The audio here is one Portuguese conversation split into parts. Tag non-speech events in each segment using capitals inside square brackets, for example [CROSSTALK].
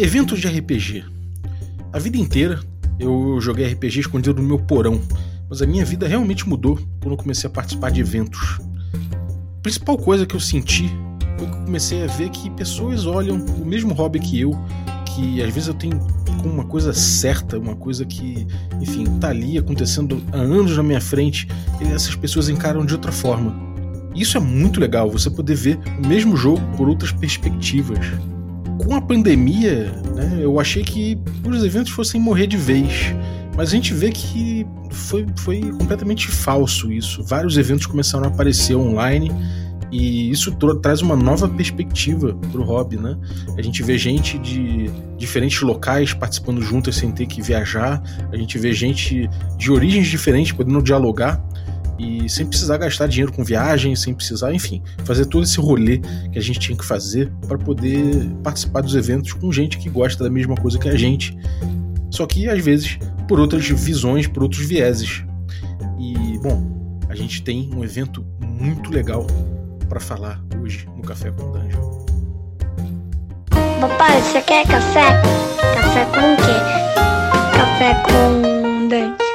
Eventos de RPG. A vida inteira eu joguei RPG escondido no meu porão, mas a minha vida realmente mudou quando eu comecei a participar de eventos. A principal coisa que eu senti foi que eu comecei a ver que pessoas olham o mesmo hobby que eu, que às vezes eu tenho como uma coisa certa, uma coisa que, enfim, tá ali acontecendo há anos na minha frente, e essas pessoas encaram de outra forma. Isso é muito legal, você poder ver o mesmo jogo por outras perspectivas com a pandemia, né, eu achei que os eventos fossem morrer de vez. Mas a gente vê que foi, foi completamente falso isso. Vários eventos começaram a aparecer online e isso traz uma nova perspectiva para o hobby, né? A gente vê gente de diferentes locais participando juntas sem ter que viajar, a gente vê gente de origens diferentes podendo dialogar e sem precisar gastar dinheiro com viagem, sem precisar, enfim, fazer todo esse rolê que a gente tinha que fazer para poder participar dos eventos com gente que gosta da mesma coisa que a gente, só que às vezes por outras visões, por outros vieses. E bom, a gente tem um evento muito legal para falar hoje no Café com Dungeon. Papai, você quer café? Café com o quê? Café com Dungeon.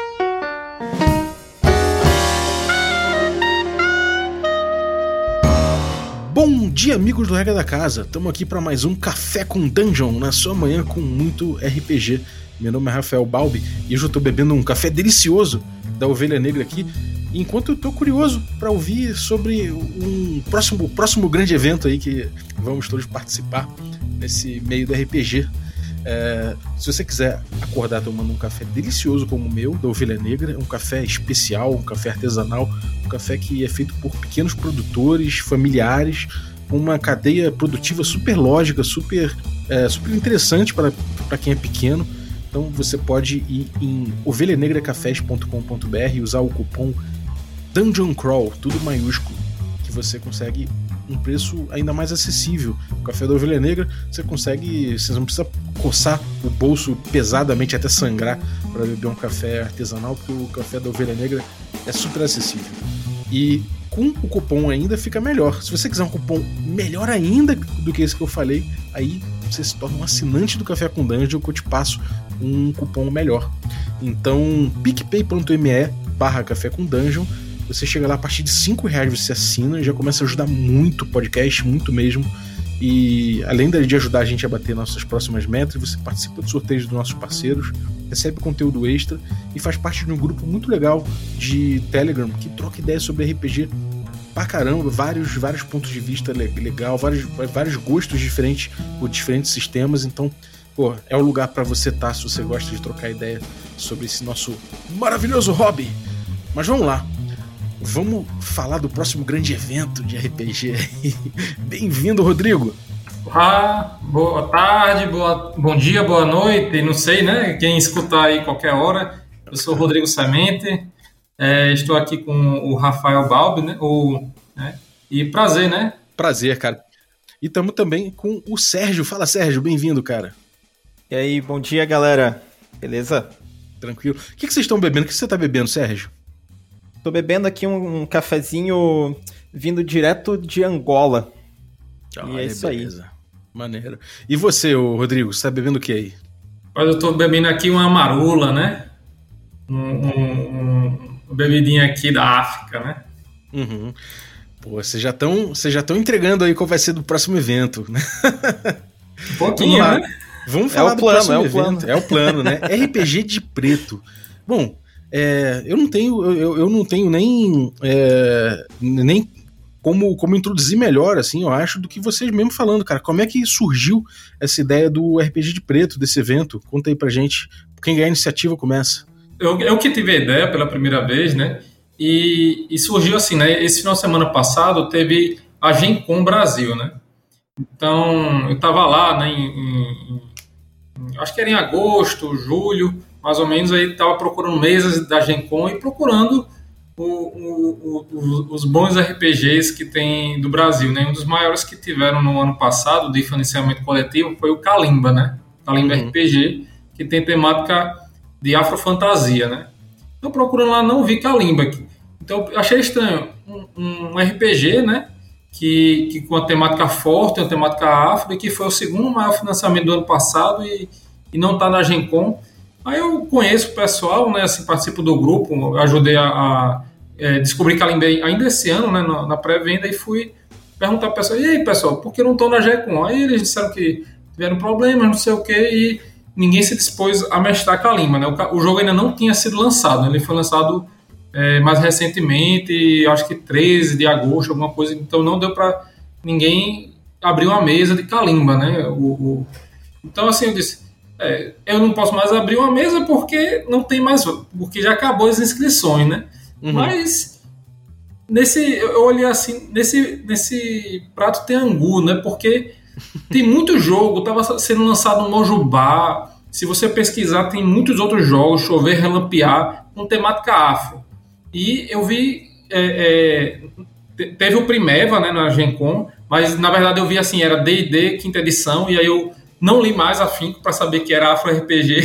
Bom dia, amigos do Regra da Casa. Estamos aqui para mais um Café com Dungeon na sua manhã com muito RPG. Meu nome é Rafael Balbi e hoje eu estou bebendo um café delicioso da Ovelha Negra aqui, enquanto eu estou curioso para ouvir sobre um próximo, próximo grande evento aí que vamos todos participar nesse meio do RPG. É, se você quiser acordar tomando um café delicioso como o meu, da Ovelha Negra, um café especial, um café artesanal, um café que é feito por pequenos produtores, familiares, uma cadeia produtiva super lógica, super, é, super interessante para quem é pequeno. Então você pode ir em ovelhanegracafés.com.br e usar o cupom Dungeon Crawl, tudo maiúsculo, que você consegue um preço ainda mais acessível. O café da ovelha negra você consegue, você não precisa coçar o bolso pesadamente até sangrar para beber um café artesanal, porque o café da ovelha negra é super acessível. E com o cupom ainda fica melhor. Se você quiser um cupom melhor ainda do que esse que eu falei, aí você se torna um assinante do Café com Dungeon que eu te passo um cupom melhor. Então, picpay.me barra Café com Dungeon você chega lá a partir de 5 reais, você assina e já começa a ajudar muito o podcast, muito mesmo. E além de ajudar a gente a bater nossas próximas metas, você participa dos sorteios dos nossos parceiros, recebe conteúdo extra e faz parte de um grupo muito legal de Telegram que troca ideias sobre RPG pra caramba, vários, vários pontos de vista legal, vários, vários gostos diferentes por diferentes sistemas. Então, pô, é o lugar para você estar tá, se você gosta de trocar ideia sobre esse nosso maravilhoso hobby. Mas vamos lá, vamos falar do próximo grande evento de RPG. Bem-vindo, Rodrigo. Ah, boa tarde, boa, bom dia, boa noite, não sei, né? Quem escutar aí qualquer hora. Eu sou o Rodrigo Semente, é, estou aqui com o Rafael Balbi, né? O, né? E prazer, né? Prazer, cara. E estamos também com o Sérgio. Fala, Sérgio, bem-vindo, cara. E aí, bom dia, galera. Beleza? Tranquilo. O que, que vocês estão bebendo? O que você está bebendo, Sérgio? Tô bebendo aqui um, um cafezinho vindo direto de Angola. Ah, e é isso beleza. aí. Maneiro. E você, Rodrigo, você tá bebendo o que aí? Olha, eu tô bebendo aqui uma marula, né? Um, um, um bebidinha aqui da África, né? Uhum. Pô, vocês já estão vocês já estão entregando aí qual vai ser do próximo evento, né? Um pouquinho, Vamos né? Vamos falar é o plano, do próximo é o evento. Plano. É o plano, né? [LAUGHS] RPG de preto. Bom, é, eu não tenho, eu, eu não tenho nem, é, nem como, como introduzir melhor, assim, eu acho, do que vocês mesmo falando, cara. Como é que surgiu essa ideia do RPG de preto, desse evento? Conta aí pra gente. Quem ganhar a iniciativa começa. Eu, eu que tive a ideia pela primeira vez, né? E, e surgiu assim, né? Esse final de semana passado teve a Gencom Brasil, né? Então, eu tava lá, né, em, em, em, acho que era em agosto, julho, mais ou menos, aí estava procurando mesas da Gencom e procurando o, o, o, os bons RPGs que tem do Brasil. Né? Um dos maiores que tiveram no ano passado de financiamento coletivo foi o Kalimba, né? Kalimba uhum. RPG, que tem temática de afrofantasia, né? Então procurando lá, não vi Kalimba aqui. Então achei estranho, um, um RPG, né? que, que com a temática forte, uma temática afro, e que foi o segundo maior financiamento do ano passado e, e não está na Gencom. Aí eu conheço o pessoal, né, assim, participo do grupo, ajudei a, a é, descobrir Kalimba ainda esse ano, né, na, na pré-venda, e fui perguntar para pessoal, e aí, pessoal, por que não estão na GECOM? Aí eles disseram que tiveram problemas, não sei o que, e ninguém se dispôs a mestrar Kalimba, né? O, o, jogo ainda não tinha sido lançado, ele foi lançado é, mais recentemente, acho que 13 de agosto, alguma coisa, então não deu para ninguém abrir uma mesa de Kalimba, né? O, o... Então, assim, eu disse, é, eu não posso mais abrir uma mesa porque não tem mais, porque já acabou as inscrições, né? Uhum. Mas nesse, eu olhei assim, nesse, nesse prato tem angu, né? Porque tem muito jogo, estava sendo lançado no Mojubá. Se você pesquisar, tem muitos outros jogos, chover, relampear, com temática afro. E eu vi. É, é, teve o Primeva né, na Gencom, mas na verdade eu vi assim: era DD, quinta edição, e aí eu não li mais afinco para saber que era Afro RPG.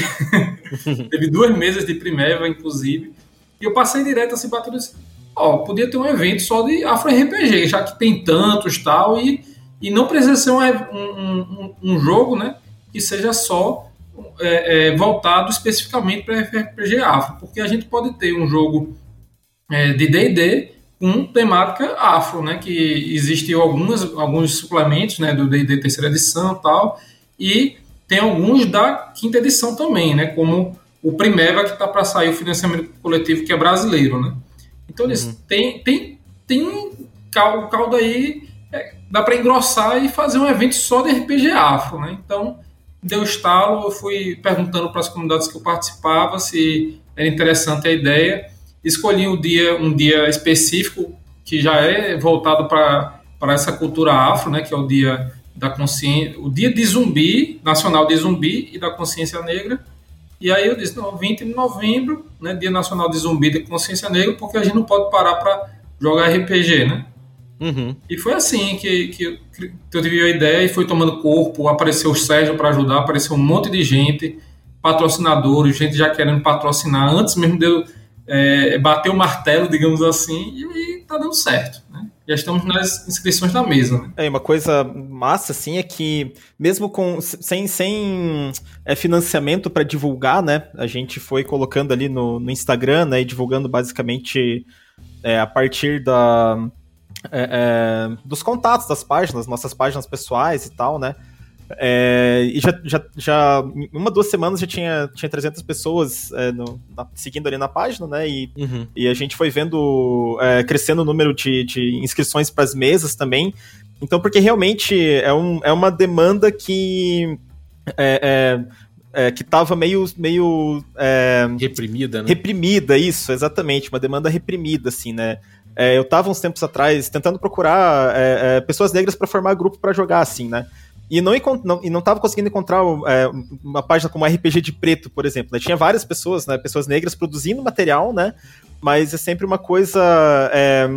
[LAUGHS] teve duas mesas de Primeva, inclusive. E eu passei direto assim, batendo assim: ó, podia ter um evento só de Afro RPG, já que tem tantos tal, e, e não precisa ser um, um, um, um jogo né, que seja só é, é, voltado especificamente para RPG Afro, porque a gente pode ter um jogo é, de D&D com temática afro, né? Que existem algumas, alguns suplementos, né? Do D&D terceira edição e tal, e tem alguns da quinta edição também, né? Como o Primeva que está para sair o financiamento coletivo que é brasileiro, né? Então uhum. tem tem tem caldo, caldo aí é, dá para engrossar e fazer um evento só de RPG afro, né? Então deu estalo, eu fui perguntando para as comunidades que eu participava se era interessante a ideia escolhi um dia, um dia específico que já é voltado para essa cultura afro, né, que é o dia da consciência, o dia de zumbi, nacional de zumbi e da consciência negra. E aí eu disse, não, 20 de novembro, né, dia nacional de zumbi e da consciência negra, porque a gente não pode parar para jogar RPG, né? Uhum. E foi assim que, que, que, eu tive a ideia e foi tomando corpo, apareceu o Sérgio para ajudar, apareceu um monte de gente, patrocinadores, gente já querendo patrocinar, antes mesmo de eu é, bater o martelo, digamos assim, e, está dando certo. Né? Já estamos nas inscrições da mesa. Né? É, uma coisa massa, assim, é que mesmo com sem, sem é, financiamento para divulgar, né? A gente foi colocando ali no, no Instagram, né? E divulgando basicamente é, a partir da, é, é, dos contatos das páginas, nossas páginas pessoais e tal, né? É, e já, já, já, em uma, duas semanas já tinha, tinha 300 pessoas é, no, na, seguindo ali na página, né? E, uhum. e a gente foi vendo é, crescendo o número de, de inscrições para as mesas também. Então, porque realmente é, um, é uma demanda que. É, é, é que estava meio, meio reprimida, né? Reprimida, isso, exatamente, uma demanda reprimida, assim, né? eu estava uns tempos atrás tentando procurar pessoas negras para formar grupo para jogar, assim, né? E não, não, e não tava conseguindo encontrar é, uma página como RPG de preto, por exemplo. Né? Tinha várias pessoas, né? Pessoas negras produzindo material, né? Mas é sempre uma coisa. É,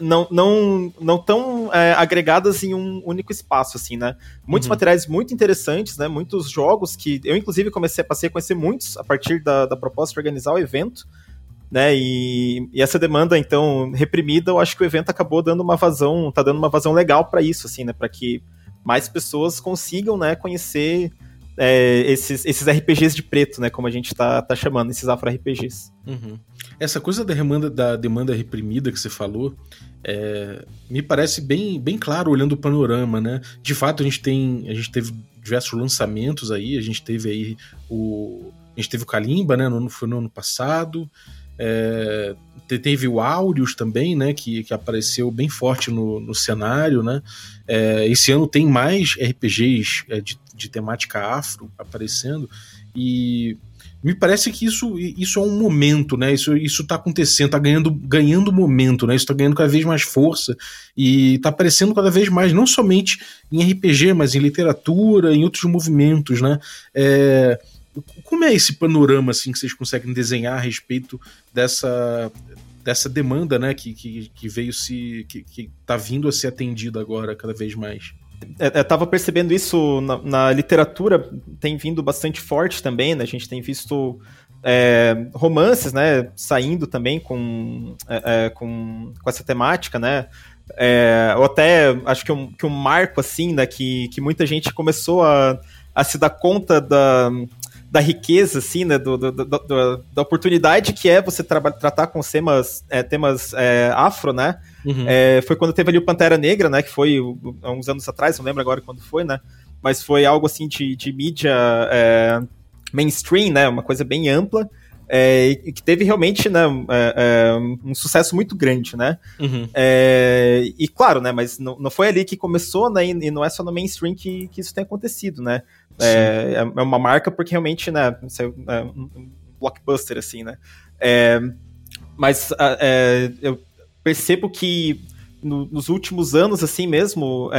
não, não, não tão é, agregadas em um único espaço, assim, né? Muitos uhum. materiais muito interessantes, né? Muitos jogos que eu, inclusive, comecei, passei a conhecer muitos a partir da, da proposta de organizar o evento, né? E, e, essa demanda, então, reprimida, eu acho que o evento acabou dando uma vazão, tá dando uma vazão legal para isso, assim, né? Para que mais pessoas consigam, né, conhecer é, esses, esses RPGs de preto, né, como a gente tá, tá chamando, esses afro-RPGs. Uhum. Essa coisa da demanda, da demanda reprimida que você falou, é, me parece bem, bem claro olhando o panorama, né? De fato, a gente tem, a gente teve diversos lançamentos aí, a gente teve aí o, a gente teve o Kalimba, né? No, foi no ano passado. É, teve o Aureus também, né, que, que apareceu bem forte no, no cenário, né? É, esse ano tem mais RPGs é, de, de temática afro aparecendo e me parece que isso, isso é um momento, né? Isso, isso tá acontecendo, tá ganhando, ganhando momento, né? Isso tá ganhando cada vez mais força e tá aparecendo cada vez mais, não somente em RPG, mas em literatura, em outros movimentos, né? É, como é esse panorama assim que vocês conseguem desenhar a respeito dessa dessa demanda, né, que, que, que veio se que, que tá vindo a ser atendida agora cada vez mais? É, eu tava percebendo isso na, na, literatura, tem vindo bastante forte também, né? A gente tem visto é, romances, né, saindo também com, é, é com, com essa temática, né? É, ou até acho que um, que um marco assim, né, que, que muita gente começou a, a se dar conta da, da riqueza, assim, né, do, do, do, da oportunidade que é você tra tratar com temas, é, temas é, afro, né, uhum. é, foi quando teve ali o Pantera Negra, né, que foi há uns anos atrás, não lembro agora quando foi, né, mas foi algo, assim, de, de mídia é, mainstream, né, uma coisa bem ampla, é, e que teve realmente né, é, é, um sucesso muito grande, né? Uhum. É, e claro, né? Mas não, não foi ali que começou, né? E, não é só no mainstream que, que isso tem acontecido, né? É, é, uma marca porque realmente, né? É um blockbuster, assim, né? mas eu percebo que no, nos últimos anos, assim mesmo,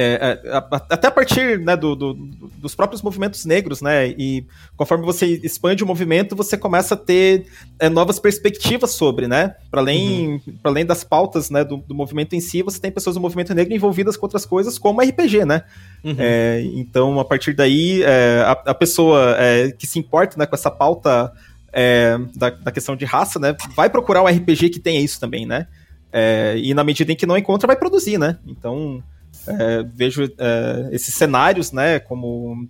é, é até a partir né, do, do, dos próprios movimentos negros, né? E conforme você expande o movimento, você começa a ter é, novas perspectivas sobre, né? Para além, uhum. além das pautas né, do, do, movimento em si, você tem pessoas do movimento negro envolvidas com outras coisas, como RPG, né? Uhum. É, então, a partir daí, é, a, a, pessoa é, que se importa né, com essa pauta da, da questão de raça, né? Vai procurar um RPG que tenha isso também, né? e na medida em que não encontra, vai produzir, né? Então é, vejo é, esses cenários, né, como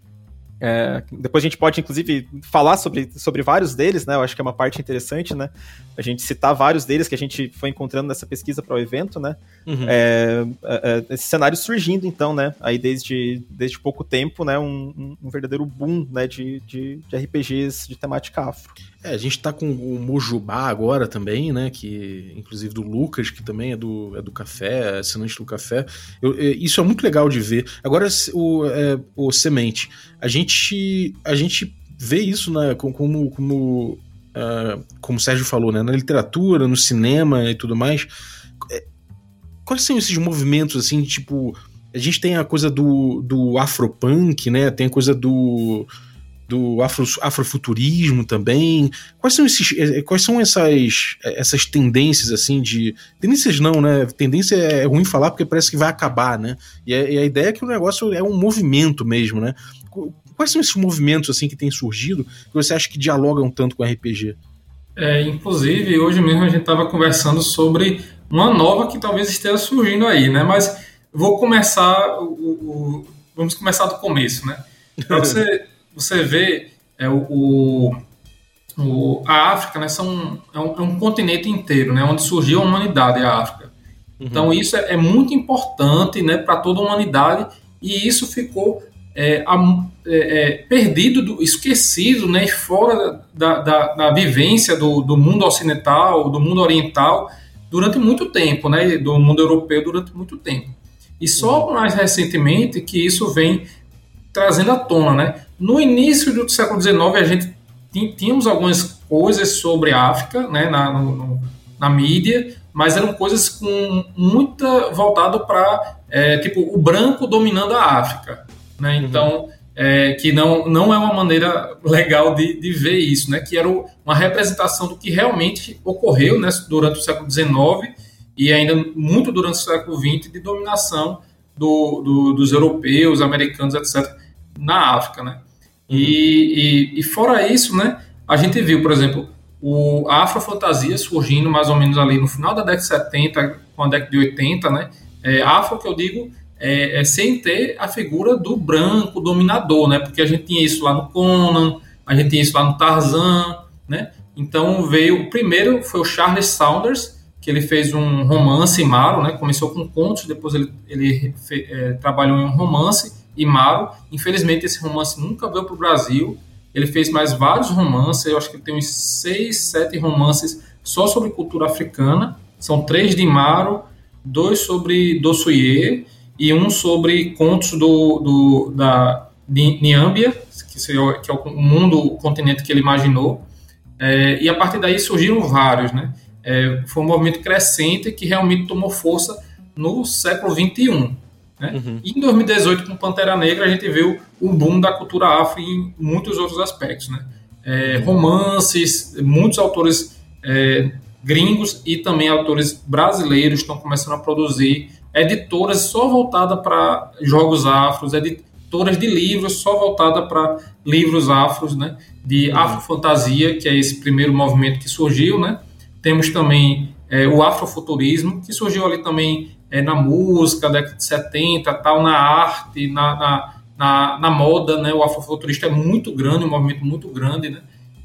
é, depois a gente pode, inclusive, falar sobre, sobre vários deles, né? Eu acho que é uma parte interessante, né? A gente citar vários deles que a gente foi encontrando nessa pesquisa para o evento, né? Uhum. É, é, é, esse cenário surgindo, então, né? Aí desde, desde pouco tempo, né? Um, um verdadeiro boom né? de, de, de, RPGs de temática afro. É, a gente tá com o Mojubá agora também, né? Que, inclusive do Lucas, que também é do, é do café, é assinante do café. Eu, isso é muito legal de ver. Agora, o, é, o Semente, a gente, a gente vê isso né, como, como, uh, como o Sérgio falou, né, na literatura, no cinema e tudo mais. É, quais são esses movimentos, assim, tipo. A gente tem a coisa do, do afropunk, né? Tem a coisa do do afro, afrofuturismo também. Quais são esses, eh, quais são essas, essas tendências assim de tendências não, né? Tendência é ruim falar porque parece que vai acabar, né? E a, e a ideia é que o negócio é um movimento mesmo, né? Quais são esses movimentos assim que têm surgido que você acha que dialogam tanto com RPG? É, inclusive, hoje mesmo a gente estava conversando sobre uma nova que talvez esteja surgindo aí, né? Mas vou começar o, o vamos começar do começo, né? Para você [LAUGHS] você vê é, o, o, a África, né, são, é, um, é um continente inteiro, né, onde surgiu a humanidade, a África. Uhum. Então isso é, é, muito importante né, para toda a humanidade e isso ficou é, é, é, perdido, do, esquecido, né, fora da, da, da vivência do, do, mundo ocidental, do mundo oriental, durante muito tempo, né, do mundo europeu durante muito tempo. E só uhum. mais recentemente que isso vem trazendo à tona, né? No início do século XIX, a gente tínhamos algumas coisas sobre a África, né, na, no, na mídia, mas eram coisas com muita voltado para é, tipo o branco dominando a África, né? Uhum. Então é, que não, não é uma maneira legal de, de ver isso, né? Que era uma representação do que realmente ocorreu né, durante o século XIX e ainda muito durante o século XX de dominação do, do, dos europeus, americanos, etc. na África, né? E, e, e, fora isso, né, a gente viu, por exemplo, o, a afrofantasia surgindo mais ou menos ali no final da década de 70, com a década de 80, né? É, afro que eu digo é, é, sem ter a figura do branco dominador, né? Porque a gente tinha isso lá no Conan, a gente tinha isso lá no Tarzan, né? Então veio, o primeiro foi o Charles Saunders, que ele fez um romance Maro, né? Começou com contos, depois ele, ele fe, é, trabalhou em um romance e Maro. Infelizmente, esse romance nunca veio para o Brasil. Ele fez mais vários romances, eu acho que ele tem uns seis, sete romances só sobre cultura africana. São três de Maro, dois sobre Dossuyer e um sobre contos do, do da Niambia, que, é o mundo, o continente que ele imaginou. É, e a partir daí surgiram vários, né? É, foi um movimento crescente que realmente tomou força no século XXI. Né? Uhum. E em 2018, com Pantera Negra, a gente viu o boom da cultura afro em muitos outros aspectos. Né? É, romances, muitos autores é, gringos e também autores brasileiros estão começando a produzir editoras só voltadas para jogos afros, editoras de livros só voltadas para livros afros, né? de uhum. afrofantasia, que é esse primeiro movimento que surgiu. Né? Temos também é, o afrofuturismo, que surgiu ali também é, na música, década de 70, tal, na arte, na, na, na, na, moda, né? O afrofuturista é muito grande, um movimento muito grande, né?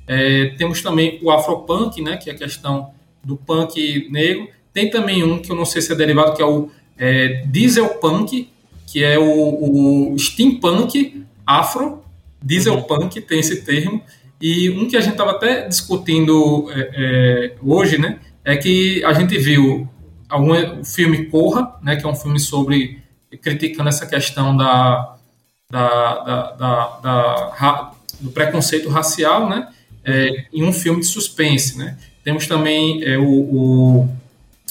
É, temos também o afropunk, né? Que é a questão do punk negro. Tem também um que eu não sei se é derivado, que é o é, dieselpunk, que é o, o steampunk afro, dieselpunk uhum. tem esse termo, e um que a gente estava até discutindo é, é, hoje, né, é que a gente viu algum, o filme Corra, né, que é um filme sobre criticando essa questão da, da, da, da, da do preconceito racial, né, é, em um filme de suspense, né. Temos também é, o, o,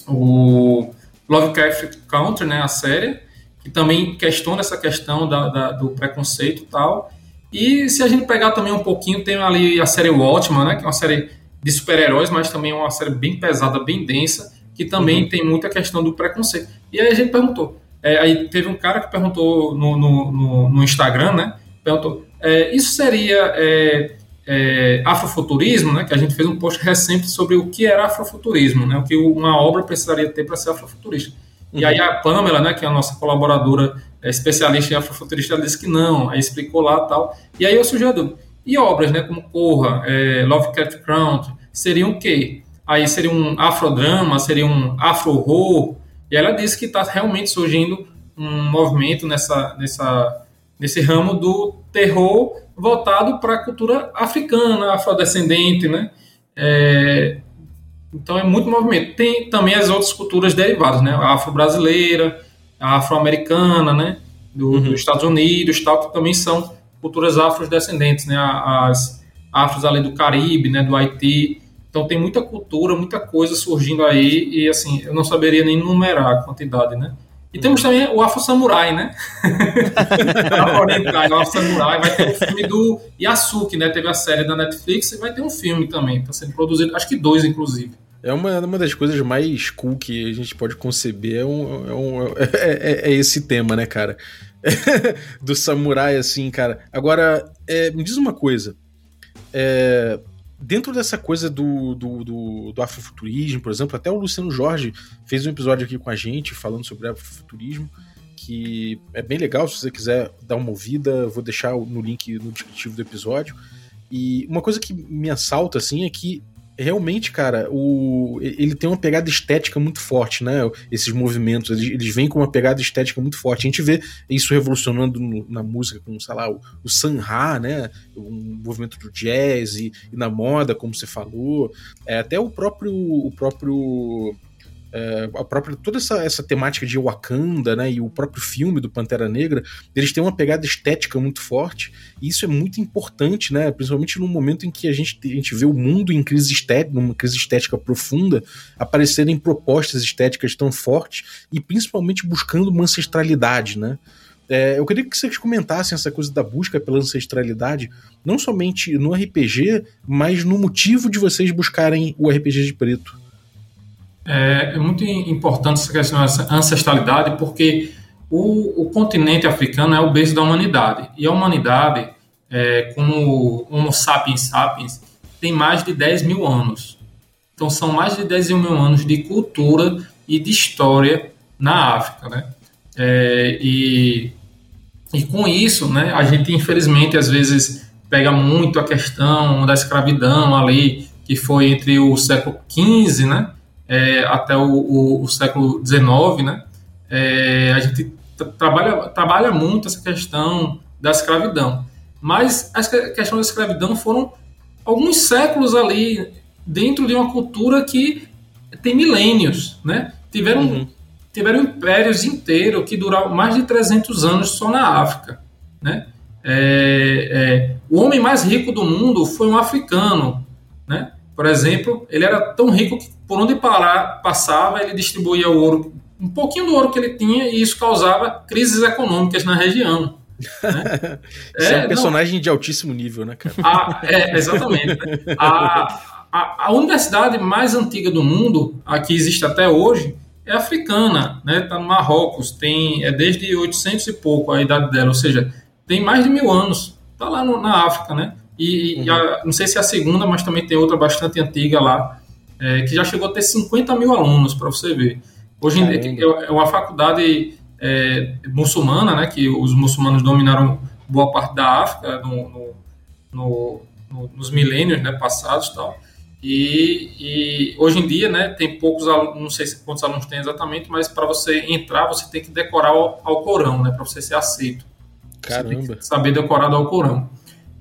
o Lovecraft Country, né, a série, que também questiona essa questão da, da, do preconceito e tal. E se a gente pegar também um pouquinho, tem ali a série Watchmen, né, que é uma série de super-heróis, mas também é uma série bem pesada, bem densa, que também uhum. tem muita questão do preconceito. E aí a gente perguntou, é, aí teve um cara que perguntou no, no, no, no Instagram, né, perguntou, é, isso seria é, é, afrofuturismo, né, que a gente fez um post recente sobre o que era afrofuturismo, né, o que uma obra precisaria ter para ser afrofuturista. Uhum. E aí a Pamela, né, que é a nossa colaboradora é, especialista em afrofuturista, ela disse que não, aí explicou lá tal. E aí eu sugiro, e obras, né, como Corra, é, Lovecraft Country, seriam o quê? Aí seria um afrodrama, seria um afro-horror, e ela disse que está realmente surgindo um movimento nessa, nessa, nesse ramo do terror voltado para a cultura africana, afrodescendente, né? É, então é muito movimento. Tem também as outras culturas derivadas, né? A afro-brasileira, a afro-americana, né? Do, uhum. Dos Estados Unidos, tal, que também são culturas afrodescendentes, né? As afros ali do Caribe, né? Do Haiti. Então tem muita cultura, muita coisa surgindo aí e assim eu não saberia nem numerar a quantidade, né? E temos também o Afro Samurai, né? [LAUGHS] o Afro Samurai. Vai ter o filme do Yasuki, né? Teve a série da Netflix e vai ter um filme também. Está sendo produzido, acho que dois, inclusive. É uma, uma das coisas mais cool que a gente pode conceber é, um, é, um, é, é, é esse tema, né, cara? [LAUGHS] do samurai, assim, cara. Agora, é, me diz uma coisa. Dentro dessa coisa do, do, do, do, afrofuturismo, por exemplo, até o Luciano Jorge fez um episódio aqui com a gente falando sobre afrofuturismo, que é bem legal, se você quiser dar uma ouvida, vou deixar no link no descritivo do episódio. E uma coisa que me assalta, assim, é que realmente, cara, o, ele tem uma pegada estética muito forte, né? Esses movimentos, eles, eles vêm com uma pegada estética muito forte. A gente vê isso revolucionando no, na música, com, sei lá, o, o Sanha, né? Um movimento do jazz e, e, na moda, como você falou. É, até o próprio, o próprio é, a própria toda essa, essa temática de Wakanda, né, e o próprio filme do Pantera Negra, eles têm uma pegada estética muito forte, e isso é muito importante, né, principalmente no momento em que a gente, a gente vê o mundo em crise estética, numa crise estética profunda, aparecerem propostas estéticas tão fortes e principalmente buscando uma ancestralidade, né? É, eu queria que vocês comentassem essa coisa da busca pela ancestralidade, não somente no RPG, mas no motivo de vocês buscarem o RPG de preto. É, é muito importante essa questão da ancestralidade, porque o, o, continente africano é o berço da humanidade. E a humanidade, é, como Homo sapiens sapiens, tem mais de 10 mil anos. Então são mais de 10 mil anos de cultura e de história na África, né? É, e, e com isso, né, a gente infelizmente às vezes pega muito a questão da escravidão ali, que foi entre o século XV, né, é, até o, o, o, século XIX, né, é, a gente trabalha, trabalha muito essa questão da escravidão. Mas a questão da escravidão foram alguns séculos ali dentro de uma cultura que tem milênios, né? Tiveram, uhum. tiveram impérios inteiros que duraram mais de 300 anos só na África, né? É, é, o homem mais rico do mundo foi um africano, né? Por exemplo, ele era tão rico que por onde parar, passava, ele distribuía o ouro, um pouquinho do ouro que ele tinha, e isso causava crises econômicas na região. Né? [LAUGHS] é, é um personagem não, de altíssimo nível, né, cara? A, é, exatamente. Né? A, a, a, universidade mais antiga do mundo, a que existe até hoje, é africana, né? Está no Marrocos, tem, é desde 800 e pouco a idade dela, ou seja, tem mais de mil anos. Está lá no, na África, né? E, uhum. e a, não sei se é a segunda, mas também tem outra bastante antiga lá. é, que já chegou a ter 50 mil alunos, para você ver. Hoje em dia é uma faculdade é, muçulmana, né, que os muçulmanos dominaram boa parte da África no, no, no, nos milênios né, passados tal. E, e, hoje em dia, né, tem poucos alunos, não sei quantos alunos tem exatamente, mas para você entrar, você tem que decorar o Alcorão, né, para você ser aceito. Caramba. saber decorar do Alcorão.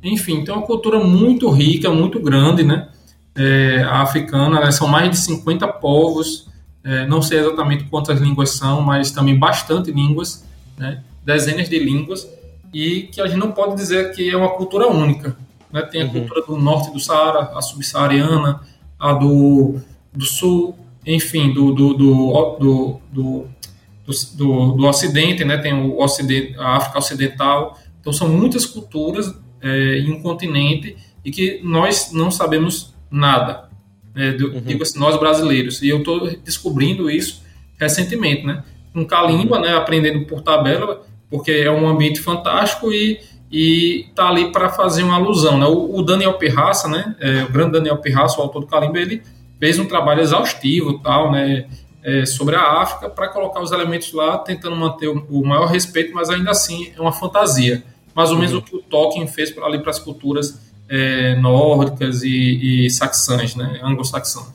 Enfim, então é uma cultura muito rica, muito grande, né, é, a africana, né, são mais de 50 povos, é, não sei exatamente quantas línguas são, mas também bastante línguas, né, dezenas de línguas, e que a gente não pode dizer que é uma cultura única, né? Tem a uhum. cultura do norte do Saara, a subsaariana, a do, do sul, enfim, do, do, do, do, do, do, ocidente, né? tem o ocidente, a África Ocidental. Então, são muitas culturas é, em um continente e que nós não sabemos nada. É, do, uhum. Digo assim, nós brasileiros. E eu estou descobrindo isso recentemente, né? Com Kalimba, né? Aprendendo por tabela, porque é um ambiente fantástico e e tá ali para fazer uma alusão. Né? O, o Daniel Pirraça, né? É, o grande Daniel Pirraça, o autor do Calimba, ele fez um trabalho exaustivo tal, né? É, sobre a África para colocar os elementos lá, tentando manter o, o, maior respeito, mas ainda assim é uma fantasia. Mais ou menos uhum. o que o Tolkien fez ali para as culturas é, nórdicas e, e saxãs, né? Anglo-saxãs.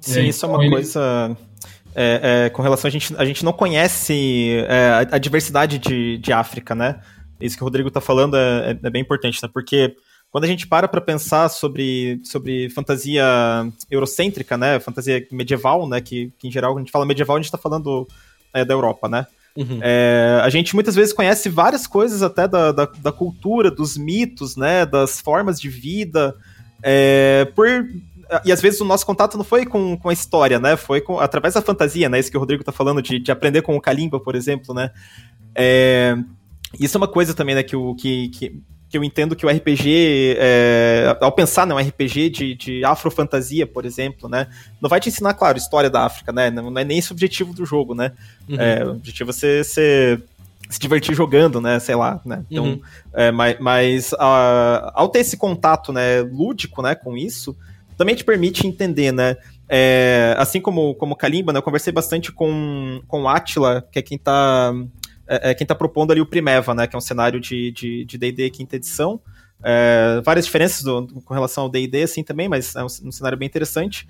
Sim, isso é uma então, coisa. É, é, com relação a gente, a gente não conhece é, a, a, diversidade de, de África, né? isso que o Rodrigo está falando é, é, é, bem importante, né? Porque quando a gente para para pensar sobre, sobre fantasia eurocêntrica, né? Fantasia medieval, né? Que, que em geral, quando a gente fala medieval, a gente está falando é, da Europa, né? Uhum. É, a gente muitas vezes conhece várias coisas até da, da, da cultura, dos mitos, né? Das formas de vida. É, por e às vezes o nosso contato não foi com, com a história, né? Foi com, através da fantasia, né? Isso que o Rodrigo tá falando, de, de aprender com o Kalimba, por exemplo, né? É, isso é uma coisa também, né, que, o, que, que, que eu entendo que o RPG, é, ao pensar num RPG de, de afrofantasia, por exemplo, né, não vai te ensinar, claro, história da África, né, não, não é nem esse o objetivo do jogo, né, uhum. é, o objetivo é você, você se divertir jogando, né, sei lá, né, então, uhum. é, mas, mas a, ao ter esse contato, né, lúdico, né, com isso, também te permite entender, né, é, assim como como Kalimba, né, eu conversei bastante com com Atila, que é quem tá é, é quem está propondo ali o Primeva, né? Que é um cenário de D&D de, de quinta edição. É, várias diferenças do, com relação ao D&D, assim, também, mas é um, um cenário bem interessante.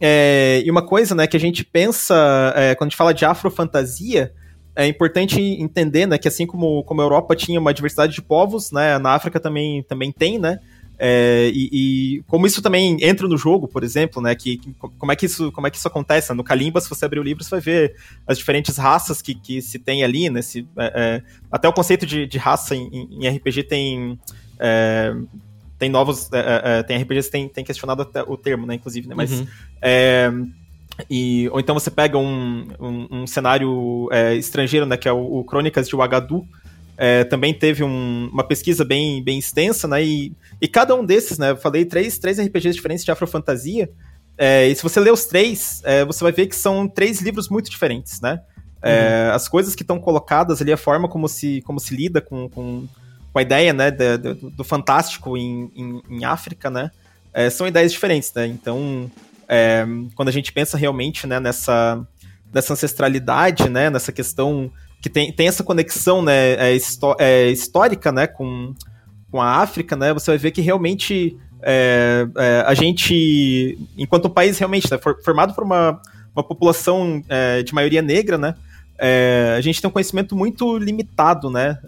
É, e uma coisa, né, que a gente pensa, é, quando a gente fala de afrofantasia, é importante entender, né, que assim como, como a Europa tinha uma diversidade de povos, né, na África também, também tem, né, é, e, e, como isso também entra no jogo, por exemplo, né? Que, que, como, é que isso, como é que isso acontece? No Kalimba, se você abrir o livro, você vai ver as diferentes raças que, que se tem ali, né? Se, é, é, até o conceito de, de raça em, em, RPG tem. É, tem novos. É, é, tem RPGs que tem, tem questionado o termo, né? Inclusive, né? Mas. Uhum. E, ou então você pega um, um, um cenário estrangeiro, né? Que é o, o Crônicas de Wagadu, é, também teve um, uma pesquisa bem, bem extensa, né? E, e cada um desses, né? Eu falei três, três RPGs diferentes de afrofantasia. É, e se você ler os três, é, você vai ver que são três livros muito diferentes, né? É, uhum. as coisas que estão colocadas ali, a forma como se, como se lida com, com, com a ideia, né? Do, do, do fantástico em, em, em, África, né? É, são ideias diferentes, né? Então, é, quando a gente pensa realmente né, nessa, nessa ancestralidade, né? Nessa questão que tem, tem essa conexão né, é, é, histórica né, com, com a África, né, você vai ver que realmente é, é, a gente, enquanto um país realmente né, formado por uma, uma população é, de maioria negra, né, é, a gente tem um conhecimento muito limitado, né,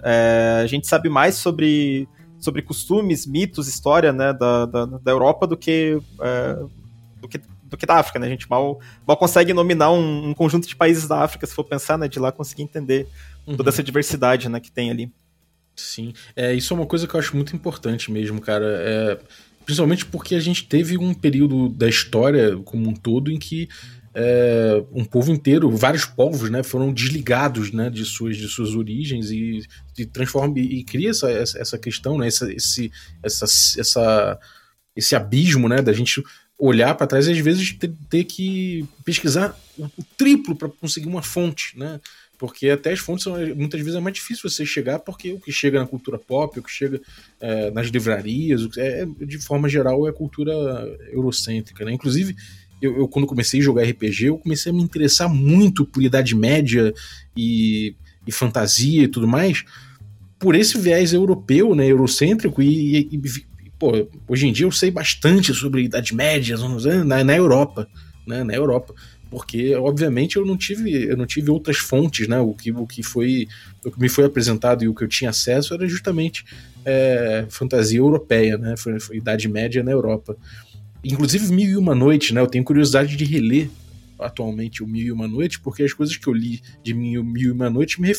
a gente sabe mais sobre, sobre costumes, mitos, história né, da, da, da Europa do que, do que do que da África, né? A gente mal, mal consegue nominar um, um, conjunto de países da África, se for pensar, né? De lá conseguir entender uhum. toda essa diversidade, né? Que tem ali. Sim, é, isso é uma coisa que eu acho muito importante mesmo, cara. É, principalmente porque a gente teve um período da história como um todo em que é, um povo inteiro, vários povos, né, foram desligados, né, de suas, de suas origens e, e transforma e, cria essa, essa questão, né, essa, esse, essa, essa, esse abismo, né, da gente olhar para trás e às vezes ter, ter que pesquisar o, o triplo para conseguir uma fonte, né? Porque até as fontes são, muitas vezes é mais difícil você chegar, porque o que chega na cultura pop, o que chega é, nas livrarias, é, de forma geral é cultura eurocêntrica, né? Inclusive, eu, eu, quando comecei a jogar RPG, eu comecei a me interessar muito por Idade Média e, e fantasia e tudo mais, por esse viés europeu, né, eurocêntrico, e, e, e pô, hoje em dia eu sei bastante sobre Idade Média na, na Europa, né, na Europa porque obviamente eu não tive eu não tive outras fontes né o que, o que foi o que me foi apresentado e o que eu tinha acesso era justamente é, fantasia europeia né foi, foi, idade média na Europa. Inclusive mil e uma noite né eu tenho curiosidade de reler atualmente o mil e uma noite porque as coisas que eu li de mil, mil e uma noite me,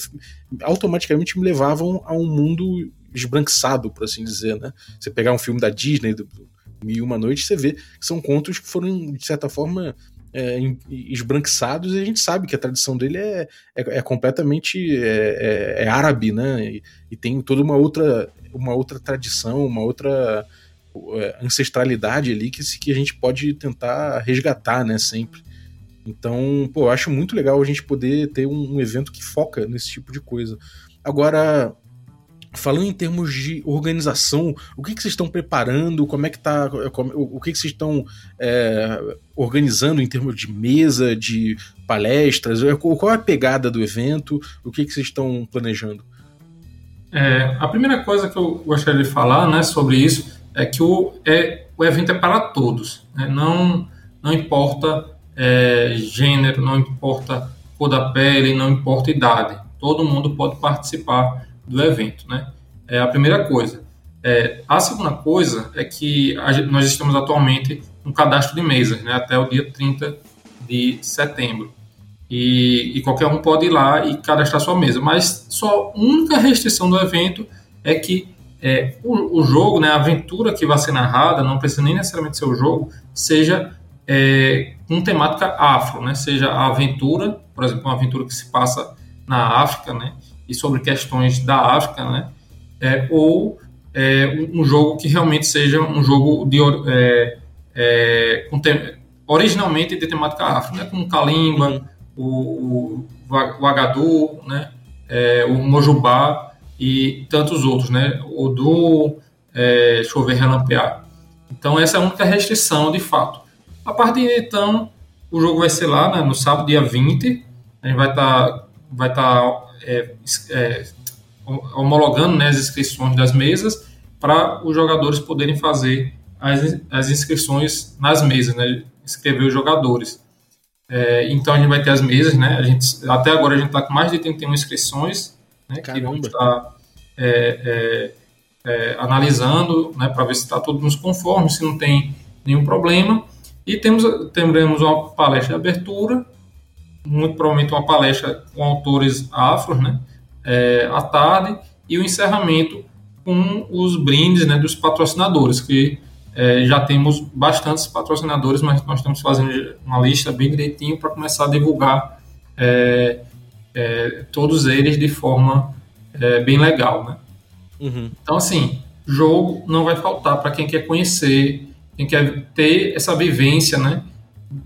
automaticamente me levavam a um mundo esbranquiçado por assim dizer né você pegar um filme da Disney do, Mil Uma Noite, você vê que são contos que foram, de certa forma, é, esbranquiçados, e a gente sabe que a tradição dele é, é, é completamente é, é, é árabe, né? E, e, tem toda uma outra, uma outra tradição, uma outra é, ancestralidade ali que, que a gente pode tentar resgatar, né? Sempre. Então, pô, eu acho muito legal a gente poder ter um, um evento que foca nesse tipo de coisa. Agora, Falando em termos de organização, o que, que vocês estão preparando? Como é que tá? O que, que vocês estão é, organizando em termos de mesa, de palestras? É, qual é a pegada do evento? O que, que vocês estão planejando? É, a primeira coisa que eu gostaria de falar né, sobre isso é que o, é, o evento é para todos. Né? Não, não importa é, gênero, não importa cor da pele, não importa idade. Todo mundo pode participar do evento, né? É a primeira coisa. É, a segunda coisa é que nós estamos atualmente no cadastro de mesas, né? Até o dia 30 de setembro. E, e, qualquer um pode ir lá e cadastrar sua mesa. Mas só a única restrição do evento é que é, o, o, jogo, né, a aventura que vai ser narrada, não precisa nem necessariamente ser o jogo, seja é, com temática afro, né? Seja a aventura, por exemplo, uma aventura que se passa na África, né? E sobre questões da África, né? É, ou é, um, jogo que realmente seja um jogo de é, é te, originalmente de temática África, né? como Kalimba, o, o, o Agadu, né? É, o Mojubá e tantos outros, né? O do é, chover relampear. Então essa é a única restrição de fato. A partir de então, o jogo vai ser lá né, no sábado, dia 20. A gente vai estar tá, vai tá é, é, homologando né, as inscrições das mesas para os jogadores poderem fazer as, as inscrições nas mesas, né, inscrever os jogadores. É, então a gente vai ter as mesas, né? A gente, até agora a gente está com mais de 31 inscrições, né? Que vamos estar tá, é, é, é, analisando, né? Para ver se está tudo nos conforme, se não tem nenhum problema. E temos, teremos uma palestra de abertura muito provavelmente uma palestra com autores afros, né, é, à tarde, e o encerramento com os brindes né, dos patrocinadores, que é, já temos bastantes patrocinadores, mas nós estamos fazendo uma lista bem direitinho para começar a divulgar é, é, todos eles de forma é, bem legal. Né? Uhum. Então, assim, jogo não vai faltar para quem quer conhecer, quem quer ter essa vivência, né?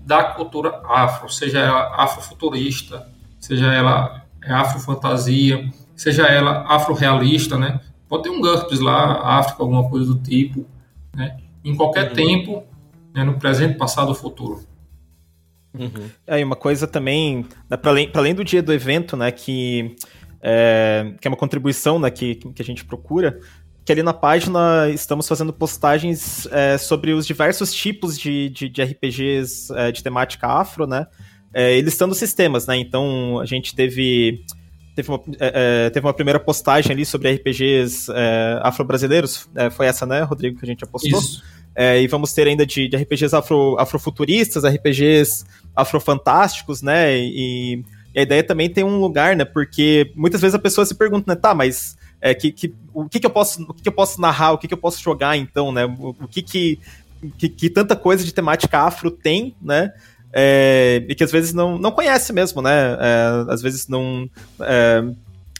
Da cultura afro, seja ela afrofuturista, seja ela afrofantasia, seja ela afro-realista, né? Pode ter um GURPS lá, África, alguma coisa do tipo, né? Em qualquer uhum. tempo, né? no presente, passado ou futuro. Uhum. É, e uma coisa também, né, para além, além do dia do evento, né, que é, que é uma contribuição né, que, que a gente procura, que ali na página estamos fazendo postagens é, sobre os diversos tipos de, de, de RPGs é, de temática afro, né? É, e listando sistemas, né? Então a gente teve. Teve uma, é, é, teve uma primeira postagem ali sobre RPGs é, afro-brasileiros. foi essa, né, Rodrigo, que a gente apostou? Isso. e vamos ter ainda de, de RPGs afro, afrofuturistas, RPGs afrofantásticos, né? E, e a ideia também tem um lugar, né? Porque muitas vezes a pessoa se pergunta, né, tá, mas é, que, que, o que, que eu posso o que, que eu posso narrar, o que, que eu posso jogar então, né? O, o que, que, que, que, tanta coisa de temática afro tem, né? É, e que às vezes não, não conhece mesmo, né? É, às vezes não, é,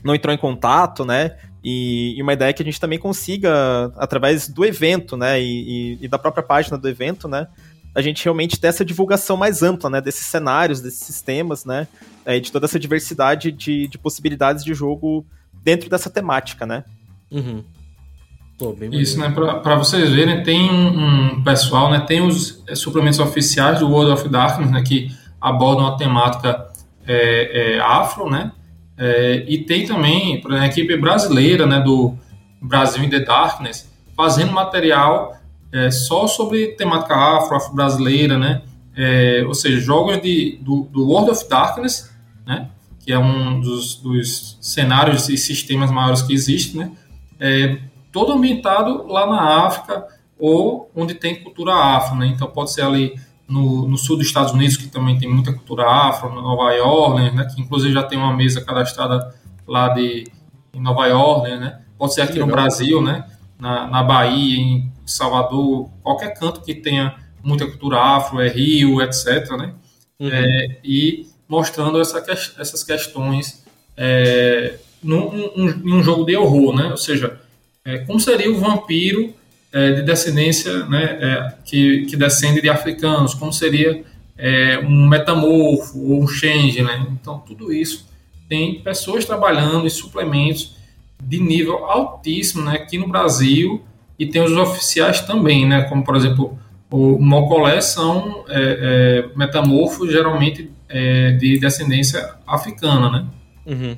não entrou em contato, né? E, e, uma ideia que a gente também consiga, através do evento, né? E, e, e da própria página do evento, né? A gente realmente ter essa divulgação mais ampla, né? Desses cenários, desses sistemas, né? É, de toda essa diversidade de, de possibilidades de jogo dentro dessa temática, né? Uhum. Pô, Isso, né? Para vocês verem, tem um, um, pessoal, né? Tem os é, suplementos oficiais do World of Darkness, né? Que abordam a temática é, é, afro, né? É, e tem também por exemplo, a equipe brasileira, né? Do Brasil in the Darkness, fazendo material é, só sobre temática afro, afro-brasileira, né? É, ou seja, jogos de, do, do World of Darkness, né? Que é um dos, dos cenários e sistemas maiores que existe, né? É, todo ambientado lá na África ou onde tem cultura afro, né? Então pode ser ali no, no, sul dos Estados Unidos, que também tem muita cultura afro, Nova York, né? Que inclusive já tem uma mesa cadastrada lá de em Nova York, né? Pode ser aqui no Brasil, né? Na, na Bahia, em Salvador, qualquer canto que tenha muita cultura afro, é Rio, etc, né? Uhum. É, e mostrando essa, essas questões é, num, um, um jogo de horror, né? Ou seja, é, como seria o vampiro é, de descendência, né, é, que, que descende de africanos, como seria é, um metamorfo ou um change, né? Então, tudo isso tem pessoas trabalhando em suplementos de nível altíssimo, né, aqui no Brasil, e tem os oficiais também, né, como, por exemplo, o Mocolé são é, metamorfos, geralmente, de descendência africana, né? Uhum.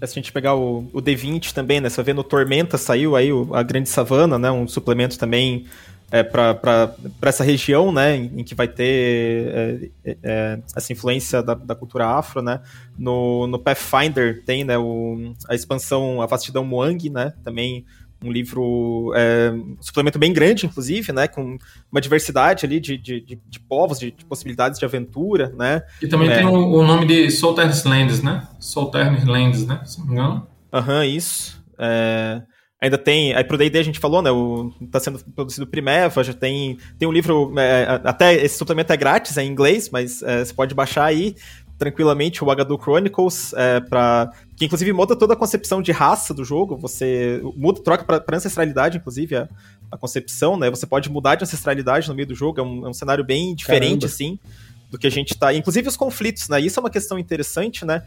É, se a gente pegar o, o D20 também, né? Você vê no Tormenta saiu aí o, a Grande Savana, né? Um suplemento também é, para essa região, né? Em, em que vai ter é, é, é, essa influência da, da, cultura afro, né? No, no Pathfinder tem, né? O, a expansão A Vastidão Moang, né? Também um livro, é, um suplemento bem grande, inclusive, né, com uma diversidade ali de, de, de, de povos, de, de, possibilidades de aventura, né. E também é, tem o, o, nome de Solternes Lands, né, Solternes Lands, né, se não me engano. Aham, uhum, isso. É, ainda tem, aí pro D&D a gente falou, né, o, tá sendo produzido Primeva, já tem, tem um livro, é, até esse suplemento é grátis, é em inglês, mas é, você pode baixar aí, tranquilamente o Agadu Chronicles, é, para que inclusive muda toda a concepção de raça do jogo. Você muda, troca para ancestralidade, inclusive, a, a, concepção, né? Você pode mudar de ancestralidade no meio do jogo, é um, é um cenário bem diferente, Caramba. assim, do que a gente tá. Inclusive os conflitos, né? Isso é uma questão interessante, né?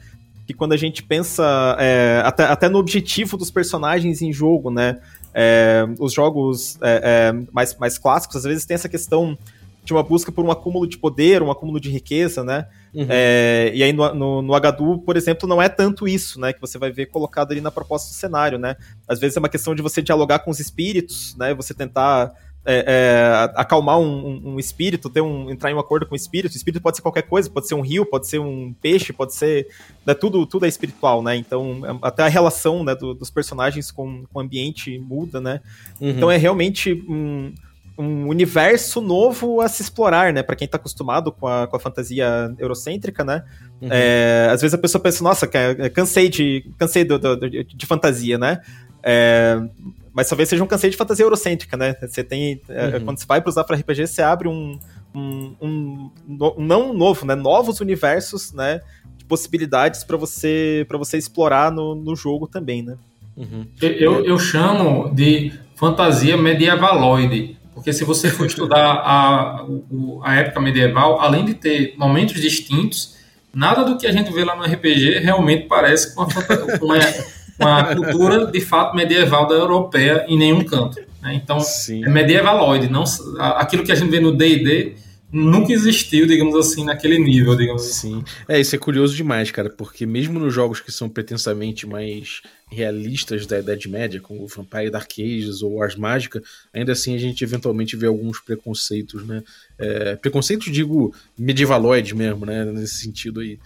Que quando a gente pensa é, até, até no objetivo dos personagens em jogo, né? É, os jogos é, é mais, mais clássicos, às vezes, tem essa questão de uma busca por um acúmulo de poder, um acúmulo de riqueza, né? Uhum. É, e aí no, no, no HDU, por exemplo, não é tanto isso, né? Que você vai ver colocado ali na proposta do cenário, né? Às vezes é uma questão de você dialogar com os espíritos, né? Você tentar é, é, acalmar um, um, um, espírito, ter um, entrar em um acordo com o espírito. O espírito pode ser qualquer coisa, pode ser um rio, pode ser um peixe, pode ser. Né, tudo, tudo é espiritual, né? Então, é, até a relação né, do, dos personagens com, com o ambiente muda, né? Uhum. Então é realmente um, um universo novo a se explorar, né? Para quem tá acostumado com a, com a fantasia eurocêntrica, né? Uhum. É, às vezes a pessoa pensa, nossa, cansei de, cansei do, do, do de fantasia, né? É, mas talvez seja um cansei de fantasia eurocêntrica, né? Você tem. É, uhum. Quando você vai para usar para RPG, você abre um, um, um, um, não novo, né? Novos universos, né? De possibilidades para você para você explorar no, no jogo também, né? Uhum. Eu, eu chamo de fantasia medievaloide porque se você for estudar a, a época medieval, além de ter momentos distintos, nada do que a gente vê lá no RPG realmente parece com uma, uma cultura de fato medieval da europeia em nenhum canto. Né? Então, Sim. é medievaloide. Não, aquilo que a gente vê no D&D nunca existiu, digamos assim, naquele nível, digamos Sim. assim. É, isso é curioso demais, cara, porque mesmo nos jogos que são pretensamente mais realistas da Idade Média, como o Vampire Dark Ages ou Ars Mágica, ainda assim a gente eventualmente vê alguns preconceitos, né? É, preconceitos, digo, medievaloides mesmo, né? Nesse sentido aí.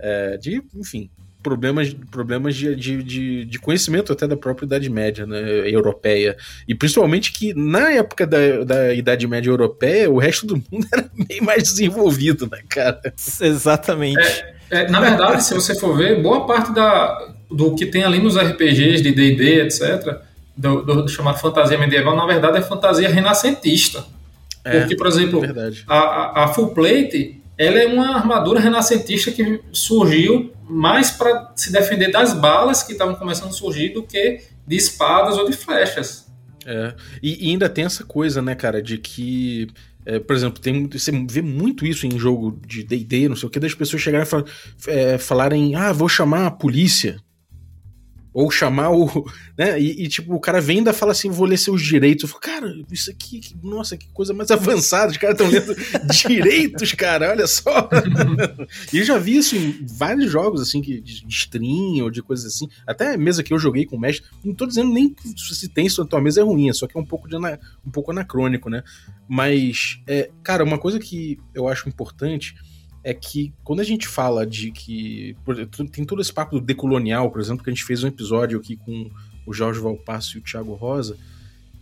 É, de, enfim, problemas, problemas de, de, de, conhecimento até da própria Idade Média né, europeia. E principalmente que na época da, da Idade Média europeia, o resto do mundo [LAUGHS] era bem mais desenvolvido, né, cara? Exatamente. É, é, na verdade, se você for ver, boa parte da, do que tem ali nos RPGs de D&D, etc., do, do, chamado fantasia medieval, na verdade é fantasia renascentista. É, Porque, por exemplo, a, a, a Full Plate ela é uma armadura renascentista que surgiu mais para se defender das balas que estavam começando a surgir do que de espadas ou de flechas. É. E, e ainda tem essa coisa, né, cara, de que é, por exemplo, tem, você vê muito isso em jogo de D&D, não sei o que, das pessoas chegarem e fal, é, falarem, ah, vou chamar a polícia. Ou chamar o. [LAUGHS] Né? E, e, tipo, o cara vem e ainda fala assim: vou ler seus direitos. Eu falo, cara, isso aqui, que, nossa, que coisa mais avançada. Os caras estão lendo [LAUGHS] direitos, cara, olha só. [LAUGHS] e eu já vi isso em vários jogos, assim, que, de stream ou de coisas assim. Até a mesa que eu joguei com o mestre. Não tô dizendo nem que se tem isso na tua mesa é ruim, é só que é um pouco, de um pouco anacrônico, né? Mas, é, cara, uma coisa que eu acho importante é que quando a gente fala de que. Tem todo esse papo do decolonial, por exemplo, que a gente fez um episódio aqui com o Jorge Valpasso e o Thiago Rosa,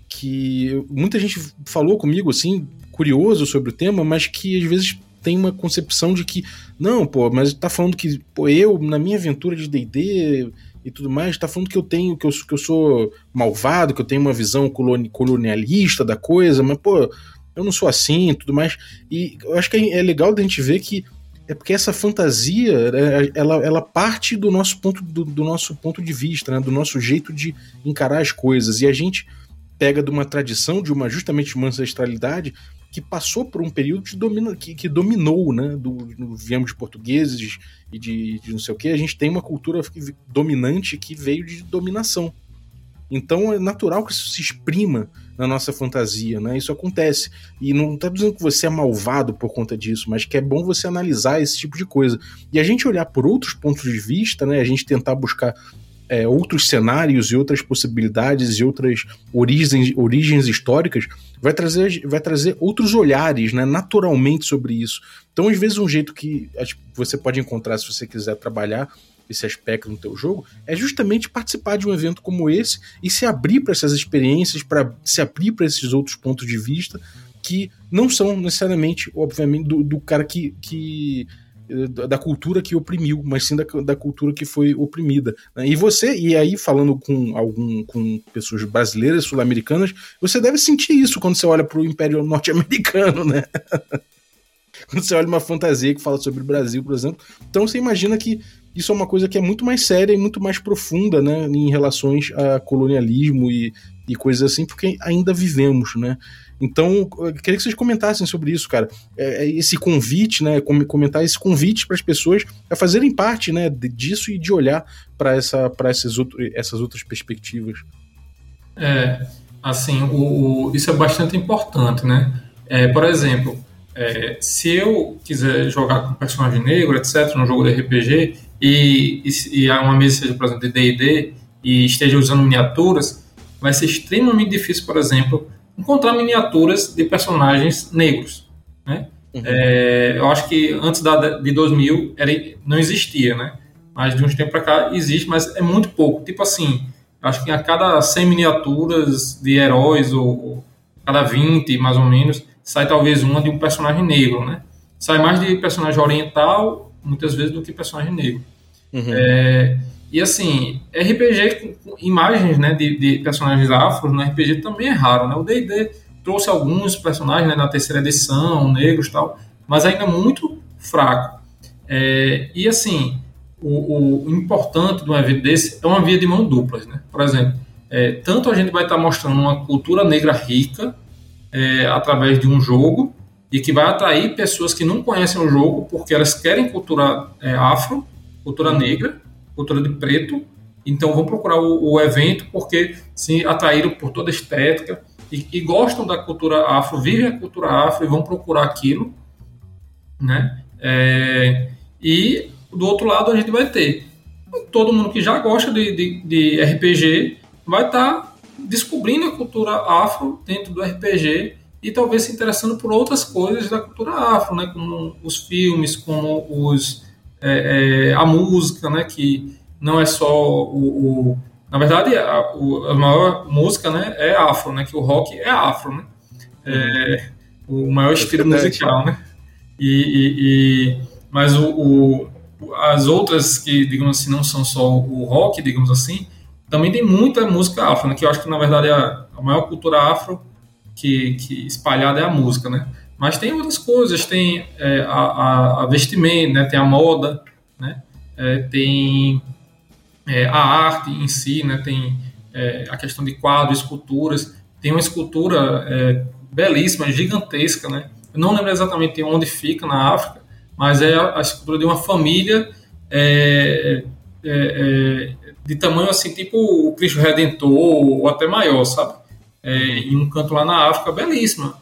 que muita gente falou comigo, assim, curioso sobre o tema, mas que às vezes tem uma concepção de que, não, pô, mas tá falando que, pô, eu, na minha aventura de DD e tudo mais, tá falando que eu tenho, que eu, que eu sou malvado, que eu tenho uma visão colonialista da coisa, mas, pô, eu não sou assim e tudo mais. E eu acho que é legal da gente ver que é porque essa fantasia né, ela, ela parte do nosso ponto do, do nosso ponto de vista, né, do nosso jeito de encarar as coisas e a gente pega de uma tradição de uma justamente uma ancestralidade que passou por um período de domina, que, que dominou, né? Do, do, viemos de portugueses e de, de não sei o que. A gente tem uma cultura dominante que veio de dominação. Então é natural que isso se exprima na nossa fantasia, né? Isso acontece. E não está dizendo que você é malvado por conta disso, mas que é bom você analisar esse tipo de coisa. E a gente olhar por outros pontos de vista, né? A gente tentar buscar é, outros cenários e outras possibilidades e outras origens, origens históricas, vai trazer, vai trazer outros olhares, né, naturalmente sobre isso. Então, às vezes, um jeito que você pode encontrar se você quiser trabalhar esse aspecto no teu jogo, é justamente participar de um evento como esse e se abrir para essas experiências, para se abrir para esses outros pontos de vista que não são necessariamente, obviamente, do, do cara que, que da cultura que oprimiu, mas sim da, da cultura que foi oprimida. Né? E você, e aí falando com algum com pessoas brasileiras, sul-americanas, você deve sentir isso quando você olha para o Império Norte-Americano, né? [LAUGHS] quando você olha uma fantasia que fala sobre o Brasil, por exemplo. Então você imagina que isso é uma coisa que é muito mais séria e muito mais profunda, né, em relações a colonialismo e, e coisas assim, porque ainda vivemos, né? Então, eu queria que vocês comentassem sobre isso, cara. É, é esse convite, né? Comentar esse convite para as pessoas a fazerem parte, né, disso e de olhar para essa, essas, outro, essas outras perspectivas. É, assim, o, o, isso é bastante importante, né? É, por exemplo, é, se eu quiser jogar com personagem negro, etc., no jogo de RPG, e, e, e uma mesa seja, por exemplo, de D&D, e esteja usando miniaturas, vai ser extremamente difícil, por exemplo, encontrar miniaturas de personagens negros, né? Uhum. É, eu acho que antes da, de 2000 era, não existia, né? Mas de uns tempos para cá existe, mas é muito pouco. Tipo assim, acho que a cada 100 miniaturas de heróis, ou, ou cada 20 mais ou menos, sai talvez uma de um personagem negro, né? Sai mais de personagem oriental, muitas vezes, do que personagem negro. Uhum. É, e assim, RPG com imagens né, de, de personagens afros no RPG também é raro, né? O D&D trouxe alguns personagens né, na terceira edição, negros e tal, mas ainda muito fraco. É, e assim, o, o, importante de um evento desse é uma via de mão duplas, né? Por exemplo, é, tanto a gente vai estar mostrando uma cultura negra rica é, através de um jogo e que vai atrair pessoas que não conhecem o jogo porque elas querem cultura é, afro, cultura negra, cultura de preto, então vão procurar o, o evento porque se atraíram por toda a estética e, e, gostam da cultura afro, vivem a cultura afro e vão procurar aquilo, né? É, e do outro lado a gente vai ter todo mundo que já gosta de, de, de RPG vai estar tá descobrindo a cultura afro dentro do RPG e talvez se interessando por outras coisas da cultura afro, né? Como os filmes, como os é, é, a música, né? Que não é só o, o na verdade a, o, a, maior música, né? É afro, né? Que o rock é afro, né? É, o maior estilo musical, né? E, e, e mas o, o, as outras que digamos assim não são só o rock, digamos assim, também tem muita música afro, né? Que eu acho que na verdade a, a maior cultura afro que, que espalhada é a música, né? Mas tem outras coisas, tem é, a, a, vestimenta, né? tem a moda, né? É, tem é, a arte em si, né? tem é, a questão de quadros, esculturas. Tem uma escultura é, belíssima, gigantesca, né? Eu não lembro exatamente onde fica na África, mas é a, a escultura de uma família é, de tamanho assim, tipo o Cristo Redentor ou até maior, sabe? É, em um canto lá na África, belíssima.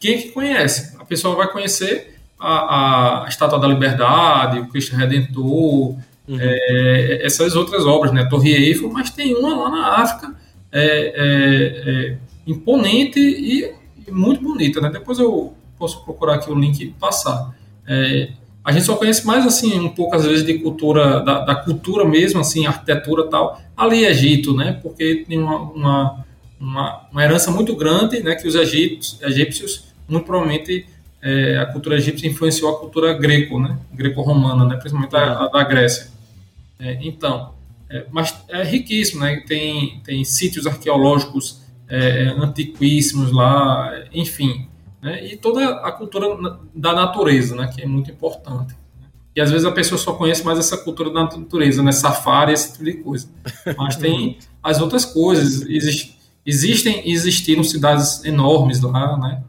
Quem é que conhece? A pessoa vai conhecer a, a Estátua da Liberdade, o Cristo Redentor, uhum. é, essas outras obras, né? Torre Eiffel, mas tem uma lá na África é, é, é imponente e, e, muito bonita, né? Depois eu posso procurar aqui o link e passar. É, a gente só conhece mais assim um pouco às vezes de cultura da, da cultura mesmo assim arquitetura tal ali Egito né porque tem uma, uma, uma, uma herança muito grande né que os egípcios, egípcios muito provavelmente é, a cultura egípcia influenciou a cultura greco né greco-romana né principalmente a, a da Grécia é, então é, mas é riquíssimo né tem tem sítios arqueológicos antiquíssimos lá enfim né? e toda a cultura da natureza, né? que é muito importante. E às vezes a pessoa só conhece mais essa cultura da natureza, né? safari, esse tipo de coisa. Mas tem [LAUGHS] as outras coisas. Existe, existem e existiram cidades enormes lá, né?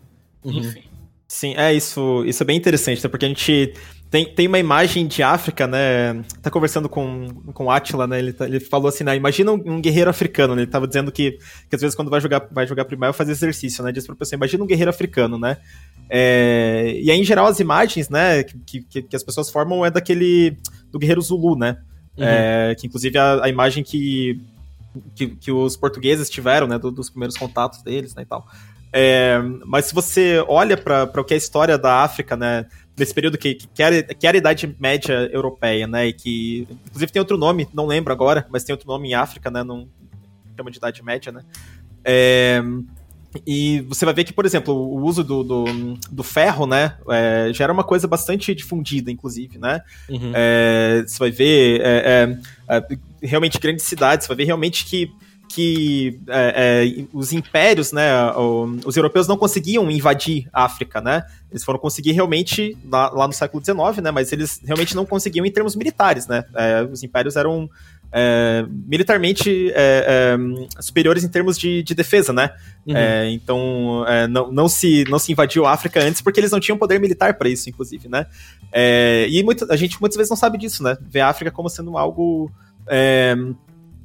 Uhum. Enfim. Sim, é isso. Isso é bem interessante, né? porque a gente tem, tem uma imagem de África, né? Tá conversando com, com o Atila, né? Ele, tá, ele falou assim, né? Imagina um, um, guerreiro africano, né? Ele tava dizendo que, que às vezes quando vai jogar, vai jogar primário fazer exercício, né? Diz pra pessoa, imagina um guerreiro africano, né? É, e aí, em geral, as imagens, né, que, que, que, as pessoas formam é daquele. do guerreiro Zulu, né? Uhum. É, que inclusive a, a imagem que, que, que, os portugueses tiveram, né? Do, dos primeiros contatos deles, né? E tal. É, mas se você olha para o que é a história da África, né? nesse período que, que, era, que era a Idade Média Europeia, né? E que, inclusive, tem outro nome, não lembro agora, mas tem outro nome em África, né? Não chama de Idade Média, né? É, e você vai ver que, por exemplo, o uso do, do, do ferro, né, é, já era uma coisa bastante difundida, inclusive, né? Uhum. É, você vai ver é, é, é realmente grandes cidades, você vai ver realmente que que é, é, os impérios, né, os europeus não conseguiam invadir a África, né? Eles foram conseguir realmente lá, lá no século XIX, né? Mas eles realmente não conseguiam em termos militares, né? É, os impérios eram é, militarmente é, é, superiores em termos de, de defesa, né? Uhum. então não, não, se, não se invadiu a África antes porque eles não tinham poder militar para isso, inclusive, né? e muito, a gente muitas vezes não sabe disso, né? Vê a África como sendo algo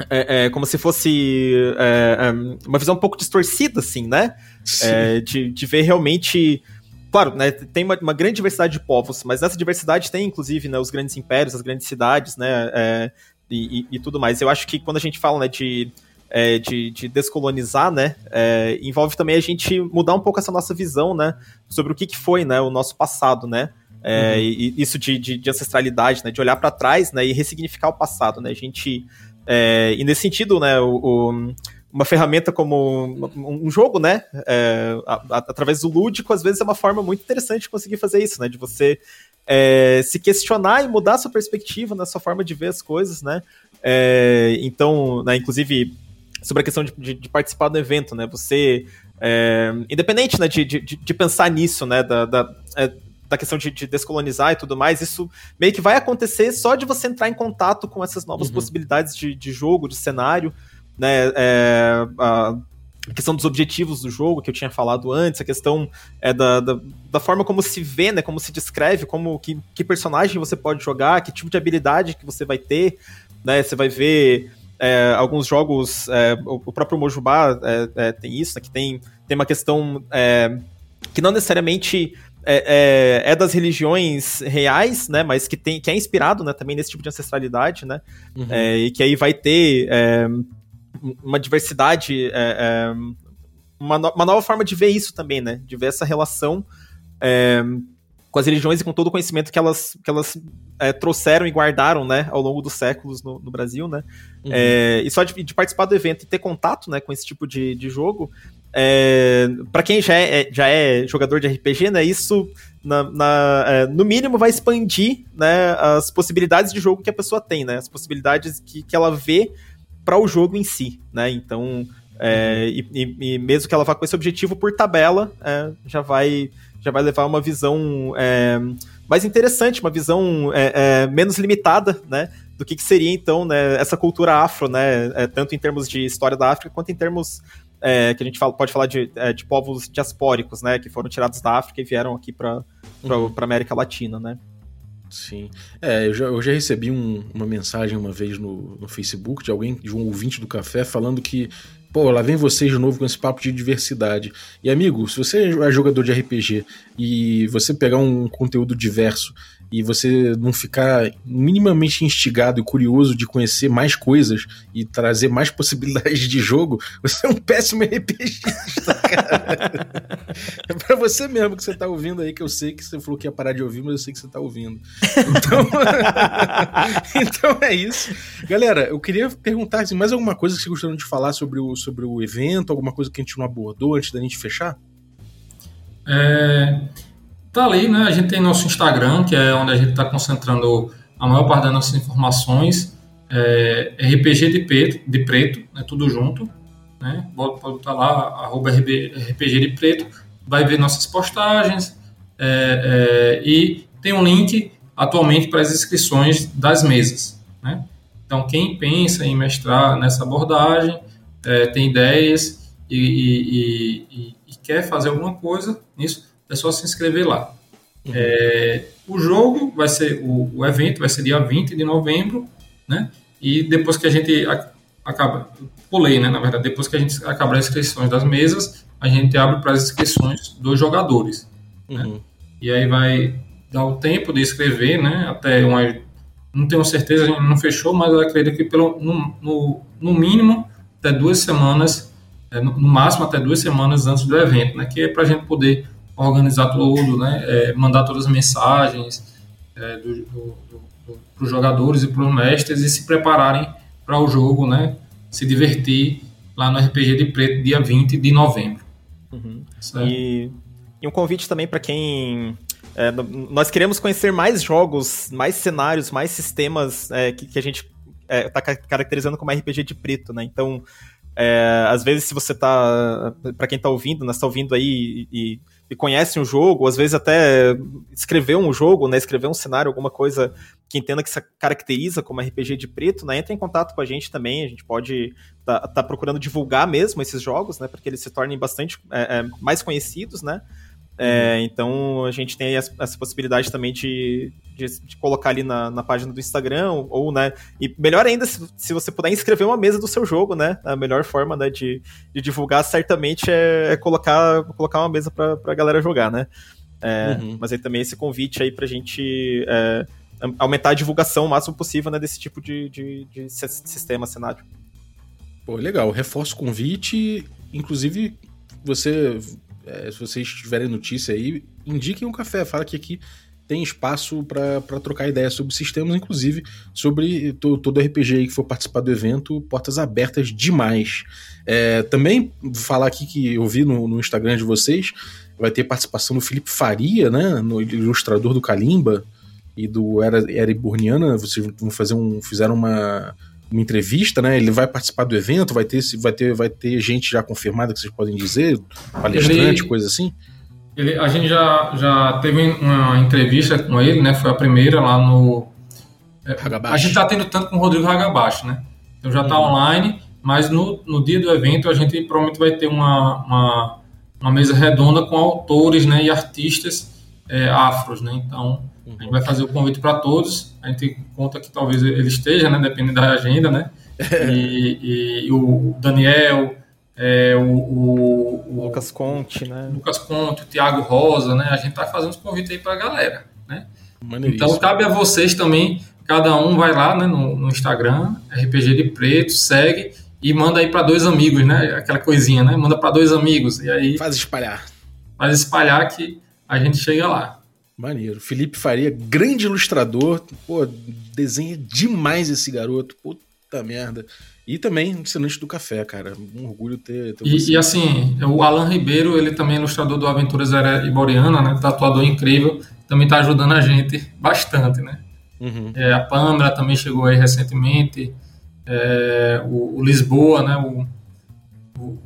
é, é, como se fosse é, é, uma visão um pouco distorcida, assim, né? É, de, de ver realmente. Claro, né, tem uma, uma, grande diversidade de povos, mas nessa diversidade tem, inclusive, né, os grandes impérios, as grandes cidades, né, é, e, e, e, tudo mais. Eu acho que quando a gente fala né, de, de, de, descolonizar, né, envolve também a gente mudar um pouco essa nossa visão, né, sobre o que, que foi, né, o nosso passado, né, uhum. e, isso de, de, de, ancestralidade, né, de olhar para trás, né, e ressignificar o passado, né, a gente é, e nesse sentido, né, o, o, uma ferramenta como um jogo, né, é, a, a, através do lúdico, às vezes é uma forma muito interessante de conseguir fazer isso, né, de você é, se questionar e mudar a sua perspectiva, na né, sua forma de ver as coisas, né. É, então, né, inclusive sobre a questão de, de, de, participar do evento, né, você é, independente né, de, de, de, pensar nisso, né, da, da é, da questão de, de, descolonizar e tudo mais, isso meio que vai acontecer só de você entrar em contato com essas novas uhum. possibilidades de, de, jogo, de cenário, né? É, a questão dos objetivos do jogo que eu tinha falado antes, a questão é da, da, da, forma como se vê, né? Como se descreve, como que, que personagem você pode jogar, que tipo de habilidade que você vai ter, né? Você vai ver é, alguns jogos, é, o, próprio Mojubá é, é, tem isso, né, que tem, tem uma questão é, que não necessariamente é, é, é, das religiões reais, né? Mas que, tem, que é inspirado né, também nesse tipo de ancestralidade, né? Uhum. É, e que aí vai ter é, uma diversidade, é, uma, no, uma nova forma de ver isso também, né? De ver essa relação com as religiões e com todo o conhecimento que elas, que elas trouxeram e guardaram, né, ao longo dos séculos no, no Brasil, né, uhum. e só de, de, participar do evento e ter contato, né, com esse tipo de, de jogo, é, para quem já é, já é jogador de RPG, né, isso na, na é, no mínimo vai expandir né, as possibilidades de jogo que a pessoa tem, né, as possibilidades que, que ela vê para o jogo em si, né, então é, uhum. e, e, mesmo que ela vá com esse objetivo por tabela, é, já vai já vai levar uma visão é, mais interessante, uma visão menos limitada, né, do que, que seria então né, essa cultura afro, né, tanto em termos de história da África quanto em termos é, que a gente fala, pode falar de, é, de povos diaspóricos, né, que foram tirados da África e vieram aqui para uhum. América Latina, né. Sim. É, eu já, eu já recebi um, uma mensagem uma vez no, no Facebook de alguém, de um ouvinte do café, falando que Pô, lá vem vocês de novo com esse papo de diversidade. E amigo, se você é jogador de RPG e você pegar um conteúdo diverso e você não ficar minimamente instigado e curioso de conhecer mais coisas e trazer mais [LAUGHS] possibilidades de jogo, você é um péssimo RPGista, [LAUGHS] cara. é pra você mesmo que você tá ouvindo aí, que eu sei que você falou que ia parar de ouvir, mas eu sei que você tá ouvindo. Então, [LAUGHS] então é isso. Galera, eu queria perguntar assim, mais alguma coisa que vocês gostariam de falar sobre o, sobre o evento, alguma coisa que a gente não abordou antes da gente fechar? É, Tá ali, né? A gente tem nosso Instagram, que é onde a gente está concentrando a maior parte das nossas informações. É, RPG de preto, de preto, né? Tudo junto, né? Pode, estar lá, arroba RPG de preto, vai ver nossas postagens é, é, e tem um link atualmente para as inscrições das mesas, né? Então, quem pensa em mestrar nessa abordagem, é, tem ideias e, e, e, e quer fazer alguma coisa nisso, é só se inscrever lá. Uhum. É, o jogo vai ser, o, o, evento vai ser dia 20 de novembro, né? E depois que a gente acaba, pulei, né? Na verdade, depois que a gente acabar as inscrições das mesas, a gente abre para as inscrições dos jogadores. Né? Uhum. E aí vai dar o tempo de escrever, né? Até uma. Não tenho certeza, a gente não fechou, mas eu acredito que pelo, no, no, no mínimo até duas semanas, é, no, no, máximo até duas semanas antes do evento, né? Que é para a gente poder organizar tudo, né? É, mandar todas as mensagens é, do, do, do, para os jogadores e para os mestres e se prepararem para o jogo, né? Se divertir lá no RPG de Preto, dia 20 de novembro. Uhum. E, e, um convite também para quem. É, nós queremos conhecer mais jogos, mais cenários, mais sistemas é, que, que, a gente está é, caracterizando como RPG de preto, né? Então, é, às vezes, se você tá. para quem está ouvindo, nós está ouvindo aí e, e conhece um jogo, ou às vezes até escreveu um jogo, né, escreveu um cenário, alguma coisa que entenda que se caracteriza como RPG de preto, né, entra em contato com a gente também, a gente pode tá, tá procurando divulgar mesmo esses jogos, né, porque eles se tornem bastante é, é, mais conhecidos, né, é, uhum. então a gente tem essa, essa possibilidade também de, de, de, colocar ali na, na página do Instagram, ou, ou né? E melhor ainda se, se, você puder inscrever uma mesa do seu jogo, né? A melhor forma né, de, de divulgar certamente é, é colocar, colocar uma mesa pra, pra galera jogar, né? É, uhum. Mas aí também esse convite aí pra gente é, aumentar a divulgação o máximo possível né, desse tipo de, de, de sistema, cenário. Pô, legal. Reforço o convite. Inclusive, você é, se vocês tiverem notícia aí, indiquem um café. Fala que aqui tem espaço para trocar ideias sobre sistemas, inclusive sobre to, todo RPG que for participar do evento, portas abertas demais. É, também falar aqui que eu vi no, no, Instagram de vocês, vai ter participação do Felipe Faria, né, no ilustrador do Kalimba e do Era, Era Burniana. Vocês vão fazer um, fizeram uma uma entrevista, né? Ele vai participar do evento, vai ter, vai ter, vai ter gente já confirmada que vocês podem dizer, palestrante, ele, coisa assim. Ele, a gente já, já teve uma entrevista com ele, né? Foi a primeira lá no. É, a gente tá tendo tanto com o Rodrigo Hagabashi, né? Então já tá uhum. online, mas no, no dia do evento a gente provavelmente vai ter uma, uma, uma mesa redonda com autores né, e artistas é, afros, né? Então a gente vai fazer o convite para todos. A gente conta que talvez ele esteja, né? Depende da agenda, né? [LAUGHS] E, e, e o Daniel, é, o, o, o, Lucas Conte, né? Lucas Conte, o Thiago Rosa, né? A gente tá fazendo os convites aí para a galera, né? Então cabe a vocês também. Cada um vai lá né, no, no Instagram, RPG de Preto, segue e manda aí para dois amigos, né? Aquela coisinha, né? Manda para dois amigos e aí faz espalhar. Faz espalhar que a gente chega lá. Maneiro. Felipe Faria, grande ilustrador. Pô, desenha demais esse garoto. Puta merda. E também ensinante do café, cara. Um orgulho ter. ter e, e, assim, o Alan Ribeiro, ele também é ilustrador do Aventuras Iboriana, né? Tatuador incrível. Também tá ajudando a gente bastante, né? Uhum. É, a Pamela também chegou aí recentemente. É, o, o, Lisboa, né? O, o,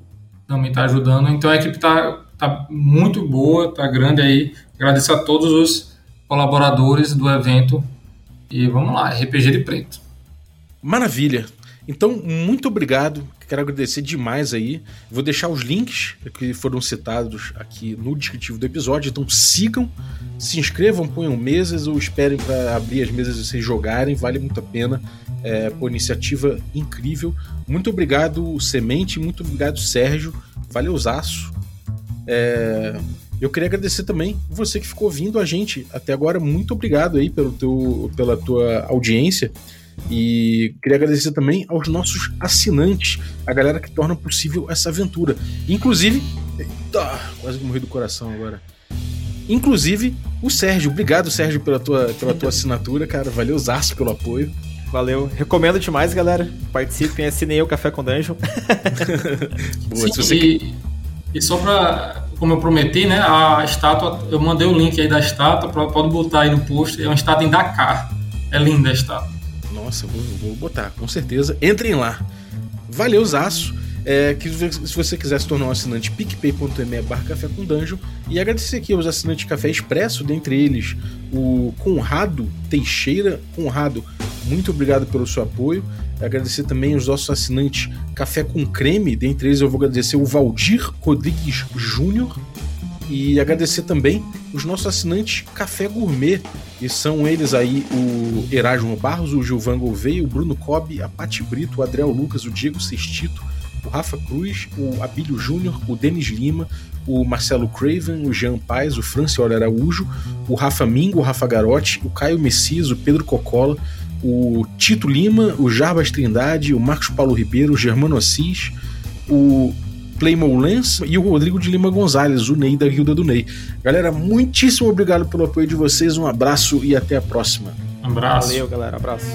também tá ajudando. Então a equipe tá, tá muito boa, tá grande aí. Agradeço a todos os colaboradores do evento e vamos lá, RPG de Preto. Maravilha. Então, muito obrigado. Quero agradecer demais aí. Vou deixar os links que foram citados aqui no descritivo do episódio. Então sigam, se inscrevam, ponham mesas ou esperem para abrir as mesas e vocês jogarem. Vale muito a pena. É, pô, iniciativa incrível. Muito obrigado, Semente. Muito obrigado, Sérgio. Valeuzaço. É, eu queria agradecer também você que ficou ouvindo a gente até agora. Muito obrigado aí pelo teu, pela tua audiência. E queria agradecer também aos nossos assinantes, a galera que torna possível essa aventura. Inclusive. Eita, quase morri do coração agora. Inclusive, o Sérgio. Obrigado, Sérgio, pela tua, pela tua assinatura, cara. Valeu, Zaço, pelo apoio. Valeu. Recomendo demais, galera. Participem, assinem o Café com Dungeon. [LAUGHS] [LAUGHS] Boa, Sim, você... e, e só pra. Como eu prometi, né? A estátua. Eu mandei o link aí da estátua. Pode botar aí no post. É uma estátua em Dakar. É linda a estátua. Nossa, vou, vou botar, com certeza. Entrem lá. Valeu, Zaço. É, que se você quiser se tornar um assinante picpay.me barra café com dungeon e agradecer aqui aos assinantes Café Expresso, dentre eles o Conrado Teixeira. Conrado, muito obrigado pelo seu apoio. Agradecer também os nossos assinantes Café com Creme, dentre eles eu vou agradecer o Valdir Rodrigues Júnior e agradecer também os nossos assinantes Café Gourmet, e são eles aí o Erasmo Barros, o Gilvan Gouveia, o Bruno Cobb, a Pati Brito, o Adriel Lucas, o Diego Sextito, o Rafa Cruz, o Abílio Júnior, o Denis Lima, o Marcelo Craven, o Jean Paz, o Francioli Araújo, o Rafa Mingo, o Rafa Garotti, o Caio Messias, o Pedro Cocola, o Tito Lima, o Jarbas Trindade, o Marcos Paulo Ribeiro, o Germano Assis, o Playmo Lens e o Rodrigo de Lima Gonzalez, o Ney da Guilda do Ney. Galera, muitíssimo obrigado pelo apoio de vocês, um abraço e até a próxima. Um abraço. Valeu, galera. Abraço.